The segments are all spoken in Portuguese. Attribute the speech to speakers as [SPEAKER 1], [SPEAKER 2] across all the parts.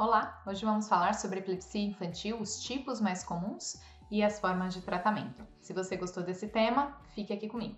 [SPEAKER 1] Olá, hoje vamos falar sobre epilepsia infantil, os tipos mais comuns e as formas de tratamento. Se você gostou desse tema, fique aqui comigo.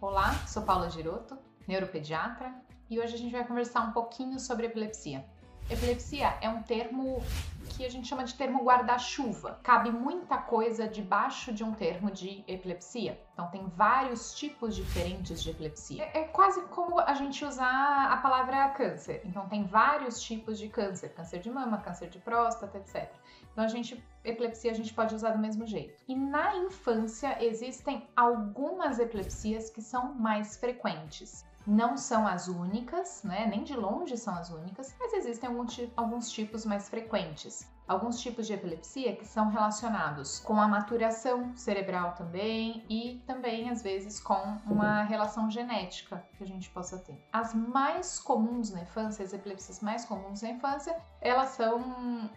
[SPEAKER 1] Olá, sou Paula Giroto, neuropediatra, e hoje a gente vai conversar um pouquinho sobre epilepsia. Epilepsia é um termo que a gente chama de termo guarda-chuva. Cabe muita coisa debaixo de um termo de epilepsia. Então, tem vários tipos diferentes de epilepsia. É, é, quase como a gente usar a palavra câncer. Então, tem vários tipos de câncer: câncer de mama, câncer de próstata, etc. Então, a gente, epilepsia a gente pode usar do mesmo jeito. E na infância existem algumas epilepsias que são mais frequentes não são as únicas, né? Nem de longe são as únicas, mas existem alguns tipos mais frequentes. Alguns tipos de epilepsia que são relacionados com a maturação cerebral também e também às vezes com uma relação genética que a gente possa ter. As mais comuns na infância, as epilepsias mais comuns na infância, elas são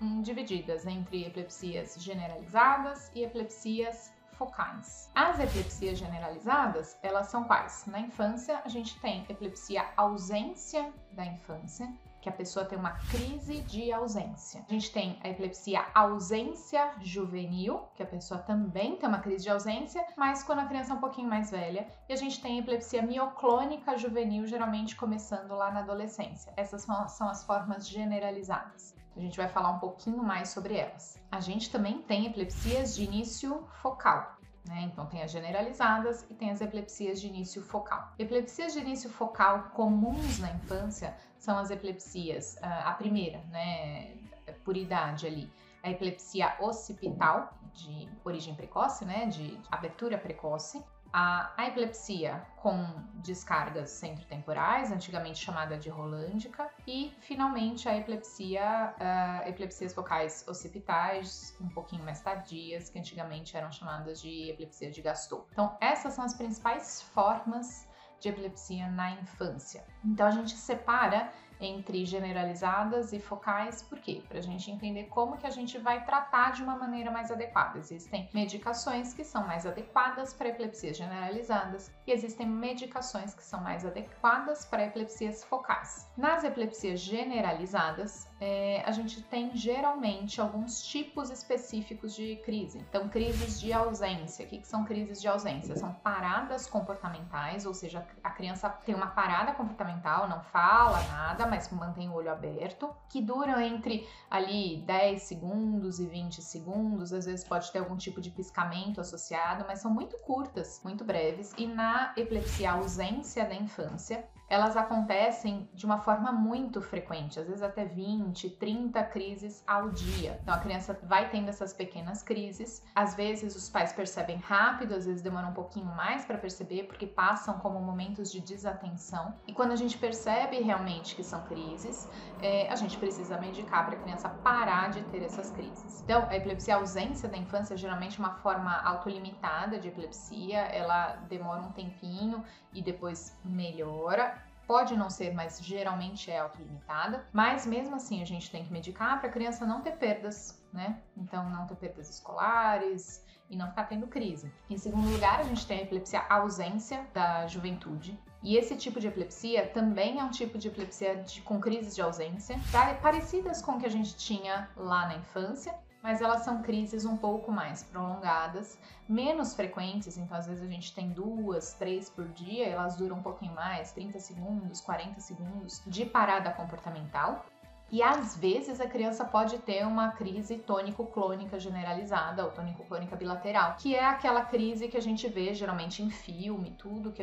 [SPEAKER 1] hum, divididas entre epilepsias generalizadas e epilepsias focais. As epilepsias generalizadas, elas são quais? Na infância, a gente tem epilepsia ausência da infância, que a pessoa tem uma crise de ausência. A gente tem a epilepsia ausência juvenil, que a pessoa também tem uma crise de ausência, mas quando a criança é um pouquinho mais velha. E a gente tem a epilepsia mioclônica juvenil, geralmente começando lá na adolescência. Essas são as formas generalizadas. A gente vai falar um pouquinho mais sobre elas. A gente também tem epilepsias de início focal. Né? Então, tem as generalizadas e tem as epilepsias de início focal. Epilepsias de início focal comuns na infância são as epilepsias, ah, a primeira, né, por idade ali, a epilepsia occipital, de origem precoce, né, de abertura precoce, a, a epilepsia com descargas centrotemporais, antigamente chamada de rolândica, e finalmente a epilepsia, uh, epilepsias focais occipitais, um pouquinho mais tardias, que antigamente eram chamadas de epilepsia de Gaston. Então, essas são as principais formas de epilepsia na infância. Então, a gente separa entre generalizadas e focais, por quê? Para a gente entender como que a gente vai tratar de uma maneira mais adequada. Existem medicações que são mais adequadas para epilepsias generalizadas e existem medicações que são mais adequadas para epilepsias focais. Nas epilepsias generalizadas, é, a gente tem geralmente alguns tipos específicos de crise. Então, crises de ausência. O que, que são crises de ausência? São paradas comportamentais, ou seja, a criança tem uma parada comportamental, não fala nada, mas mantém o olho aberto, que duram entre ali 10 segundos e 20 segundos, às vezes pode ter algum tipo de piscamento associado, mas são muito curtas, muito breves, e na epilepsia ausência da infância, elas acontecem de uma forma muito frequente, às vezes até 20, 30 crises ao dia. Então a criança vai tendo essas pequenas crises. Às vezes os pais percebem rápido, às vezes demoram um pouquinho mais para perceber, porque passam como momentos de desatenção. E quando a gente percebe realmente que são crises, é, a gente precisa medicar para a criança parar de ter essas crises. Então a epilepsia a ausência da infância é geralmente uma forma autolimitada de epilepsia, ela demora um tempinho e depois melhora Pode não ser, mas geralmente é autolimitada. Mas mesmo assim, a gente tem que medicar para a criança não ter perdas, né? Então, não ter perdas escolares e não ficar tendo crise. Em segundo lugar, a gente tem a epilepsia ausência da juventude. E esse tipo de epilepsia também é um tipo de epilepsia de, com crises de ausência, parecidas com o que a gente tinha lá na infância, mas elas são crises um pouco mais prolongadas, menos frequentes, então às vezes a gente tem duas, três por dia, elas duram um pouquinho mais, 30 segundos, 40 segundos de parada comportamental. E às vezes a criança pode ter uma crise tônico-clônica generalizada ou tônico-clônica bilateral, que é aquela crise que a gente vê geralmente em filme, tudo que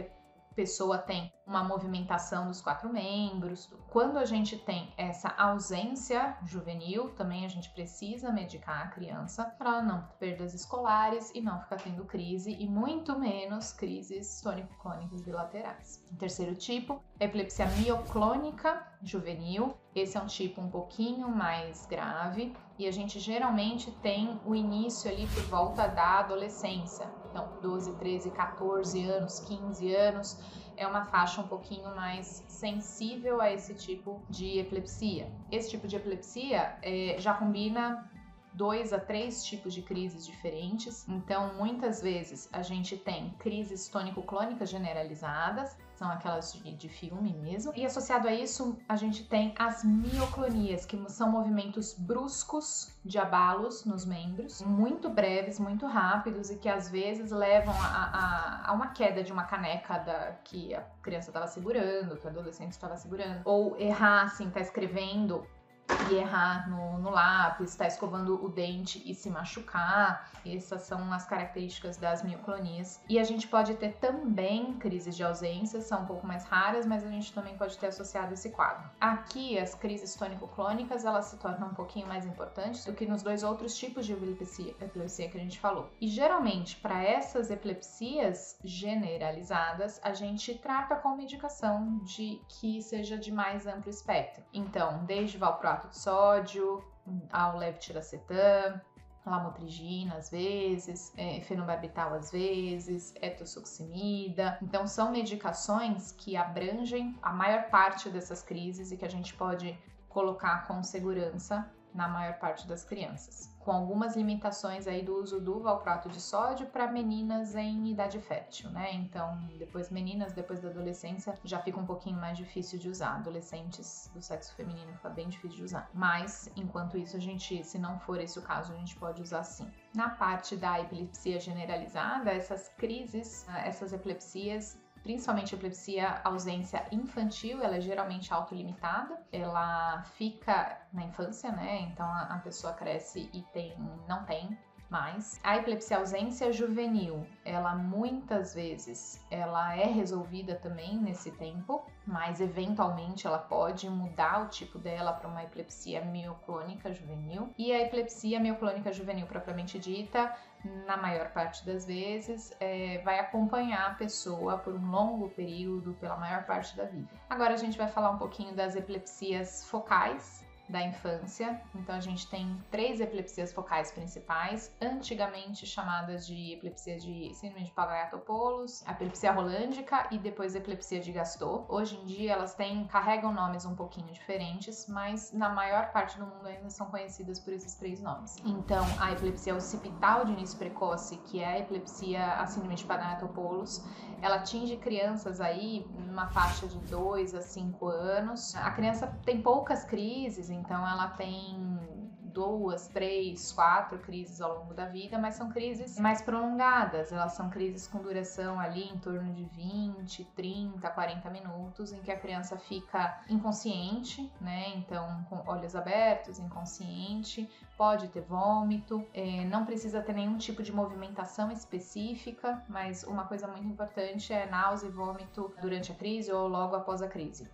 [SPEAKER 1] pessoa tem uma movimentação dos quatro membros. Quando a gente tem essa ausência juvenil, também a gente precisa medicar a criança para não ter perdas escolares e não ficar tendo crise e muito menos crises tônico-clônicas bilaterais. O terceiro tipo, epilepsia mioclônica juvenil. Esse é um tipo um pouquinho mais grave e a gente geralmente tem o início ali por volta da adolescência. Então, 12, 13, 14 anos, 15 anos é uma faixa um pouquinho mais sensível a esse tipo de epilepsia. Esse tipo de epilepsia é, já combina dois a três tipos de crises diferentes. Então, muitas vezes a gente tem crises tônico-clônicas generalizadas, são aquelas de, de, filme mesmo. E associado a isso, a gente tem as mioclonias, que são movimentos bruscos de abalos nos membros, muito breves, muito rápidos e que às vezes levam a, a, a uma queda de uma caneca da, que a criança estava segurando, que o adolescente estava segurando, ou errar, assim, tá escrevendo errar no, no lápis, estar tá escovando o dente e se machucar. Essas são as características das mioclonias. E a gente pode ter também crises de ausência, são um pouco mais raras, mas a gente também pode ter associado esse quadro. Aqui, as crises tônico-clônicas, elas se tornam um pouquinho mais importantes do que nos dois outros tipos de epilepsia, epilepsia que a gente falou. E geralmente, para essas epilepsias generalizadas, a gente trata com medicação de que seja de mais amplo espectro. Então, desde valproato de sódio, ao levetiracetam, lamotrigina às vezes, é, fenobarbital às vezes, etosuximida. Então são medicações que abrangem a maior parte dessas crises e que a gente pode colocar com segurança na maior parte das crianças com algumas limitações aí do uso do valproato de sódio para meninas em idade fértil, né? Então, depois meninas, depois da adolescência, já fica um pouquinho mais difícil de usar. Adolescentes do sexo feminino fica bem difícil de usar. Mas, enquanto isso, a gente, se não for esse o caso, a gente pode usar sim. Na parte da epilepsia generalizada, essas crises, essas epilepsias principalmente a epilepsia ausência infantil, ela é geralmente autolimitada, ela fica na infância, né? Então a, a pessoa cresce e tem, não tem mais. A epilepsia ausência juvenil, ela muitas vezes ela é resolvida também nesse tempo, mas eventualmente ela pode mudar o tipo dela para uma epilepsia mioclônica juvenil. E a epilepsia mioclônica juvenil propriamente dita, na maior parte das vezes, é, vai acompanhar a pessoa por um longo período, pela maior parte da vida. Agora a gente vai falar um pouquinho das epilepsias focais, da infância. Então a gente tem três epilepsias focais principais, antigamente chamadas de epilepsia de síndrome de Pagayatopoulos, a epilepsia rolândica e depois epilepsia de Gaston. Hoje em dia elas têm carregam nomes um pouquinho diferentes, mas na maior parte do mundo ainda são conhecidas por esses três nomes. Então a epilepsia occipital de início precoce, que é a epilepsia a síndrome de Pagayatopoulos, ela atinge crianças aí numa faixa de 2 a 5 anos. A criança tem poucas crises, então ela tem duas, três, quatro crises ao longo da vida, mas são crises mais prolongadas. Elas são crises com duração ali em torno de 20, 30, 40 minutos, em que a criança fica inconsciente, né? Então, com olhos abertos, inconsciente, pode ter vômito, é, não precisa ter nenhum tipo de movimentação específica, mas uma coisa muito importante é náusea e vômito durante a crise ou logo após a crise.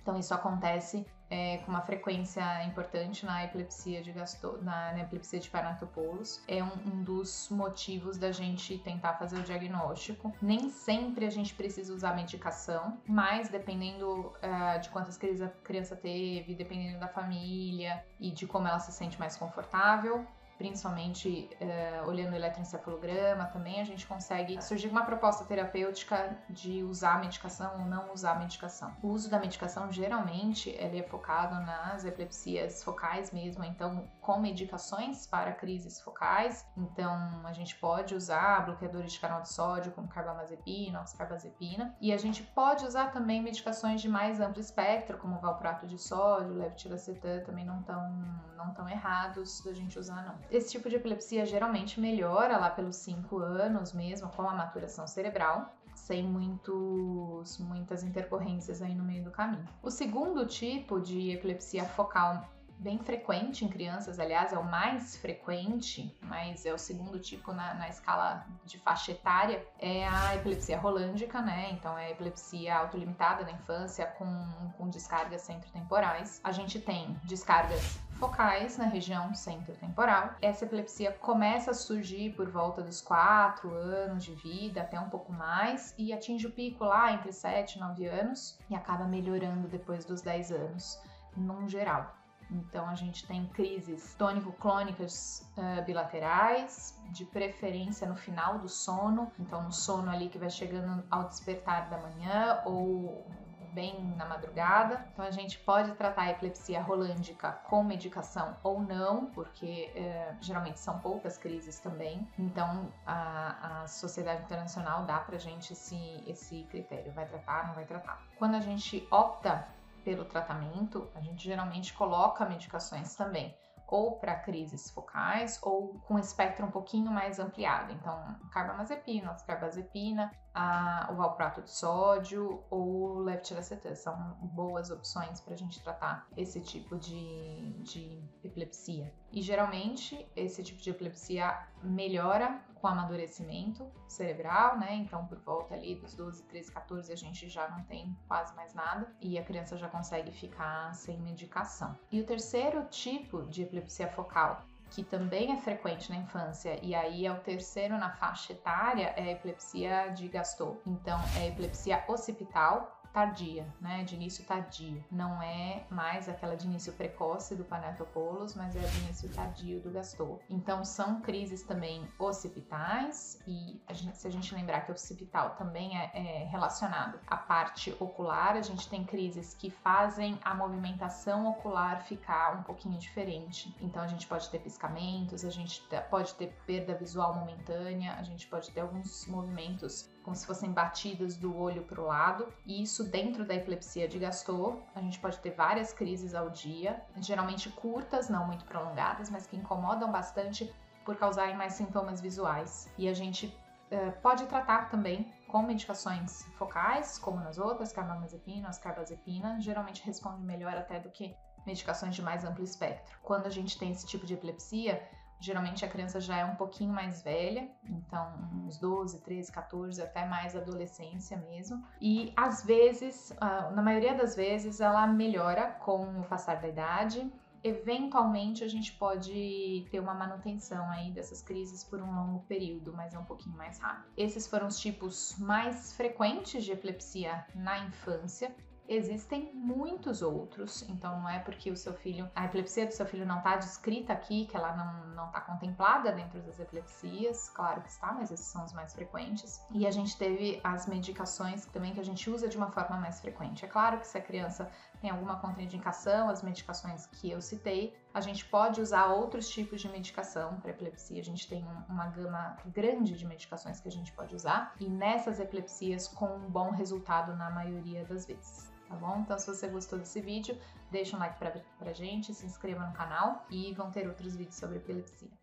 [SPEAKER 1] Então, isso acontece é, com uma frequência importante na epilepsia de Gasto, na, na epilepsia de Paranatopoulos. É um, um, dos motivos da gente tentar fazer o diagnóstico. Nem sempre a gente precisa usar medicação, mas dependendo uh, de quantas crises a criança teve, dependendo da família e de como ela se sente mais confortável, principalmente uh, olhando o eletroencefalograma também, a gente consegue surgir uma proposta terapêutica de usar a medicação ou não usar a medicação. O uso da medicação geralmente ele é focado nas epilepsias focais mesmo, então com medicações para crises focais. Então a gente pode usar bloqueadores de canal de sódio como carbamazepina, oxcarbazepina, e a gente pode usar também medicações de mais amplo espectro como valproato de sódio, levetiracetam, também não tão não tão errados da gente usar não. Esse tipo de epilepsia geralmente melhora lá pelos 5 anos mesmo, com a maturação cerebral, sem muitos, muitas intercorrências aí no meio do caminho. O segundo tipo de epilepsia focal bem frequente em crianças, aliás, é o mais frequente, mas é o segundo tipo na, na, escala de faixa etária, é a epilepsia rolândica, né? Então é a epilepsia autolimitada na infância com, com descargas centrotemporais. A gente tem descargas focais na região centro-temporal. Essa epilepsia começa a surgir por volta dos 4 anos de vida, até um pouco mais, e atinge o pico lá entre 7 e 9 anos e acaba melhorando depois dos 10 anos, num geral. Então a gente tem crises tônico-clônicas uh, bilaterais, de preferência no final do sono, então no sono ali que vai chegando ao despertar da manhã ou bem na madrugada. Então a gente pode tratar a epilepsia rolândica com medicação ou não, porque é, geralmente são poucas crises também. Então a, a Sociedade Internacional dá pra gente esse, esse critério: vai tratar, não vai tratar. Quando a gente opta pelo tratamento, a gente geralmente coloca medicações também ou para crises focais ou com espectro um pouquinho mais ampliado. Então, carbamazepina, carbazepina, a, o valproato de sódio ou levetiracetam são boas opções para a gente tratar esse tipo de, de epilepsia. E geralmente esse tipo de epilepsia melhora com amadurecimento cerebral, né? Então, por volta ali dos 12, 13, 14, a gente já não tem quase mais nada e a criança já consegue ficar sem medicação. E o terceiro tipo de epilepsia focal que também é frequente na infância, e aí é o terceiro na faixa etária, é a epilepsia de Gaston. Então, é a epilepsia occipital, tardia, né, de início tardio. Não é mais aquela de início precoce do Panetopolos, mas é de início tardio do Gastor. Então são crises também occipitais e a gente, se a gente lembrar que o occipital também é, é relacionado à parte ocular, a gente tem crises que fazem a movimentação ocular ficar um pouquinho diferente. Então a gente pode ter piscamentos, a gente pode ter perda visual momentânea, a gente pode ter alguns movimentos como se fossem batidas do olho para o lado. E isso dentro da epilepsia de Gastor, a gente pode ter várias crises ao dia, geralmente curtas, não muito prolongadas, mas que incomodam bastante por causarem mais sintomas visuais. E a gente uh, pode tratar também com medicações focais, como nas outras, carbamazepina, as carbazepina, geralmente responde melhor até do que medicações de mais amplo espectro. Quando a gente tem esse tipo de epilepsia, Geralmente a criança já é um pouquinho mais velha, então uns 12, 13, 14, até mais adolescência mesmo. E às vezes, na maioria das vezes, ela melhora com o passar da idade. Eventualmente a gente pode ter uma manutenção aí dessas crises por um longo período, mas é um pouquinho mais rápido. Esses foram os tipos mais frequentes de epilepsia na infância. Existem muitos outros, então não é porque o seu filho, a epilepsia do seu filho não está descrita aqui, que ela não está contemplada dentro das epilepsias, claro que está, mas esses são os mais frequentes. E a gente teve as medicações também que a gente usa de uma forma mais frequente. É claro que se a criança tem alguma contraindicação, as medicações que eu citei, a gente pode usar outros tipos de medicação para epilepsia. A gente tem uma gama grande de medicações que a gente pode usar e nessas epilepsias com um bom resultado na maioria das vezes tá bom? Então, se você gostou desse vídeo, deixa um like pra, pra gente, se inscreva no canal e vão ter outros vídeos sobre epilepsia.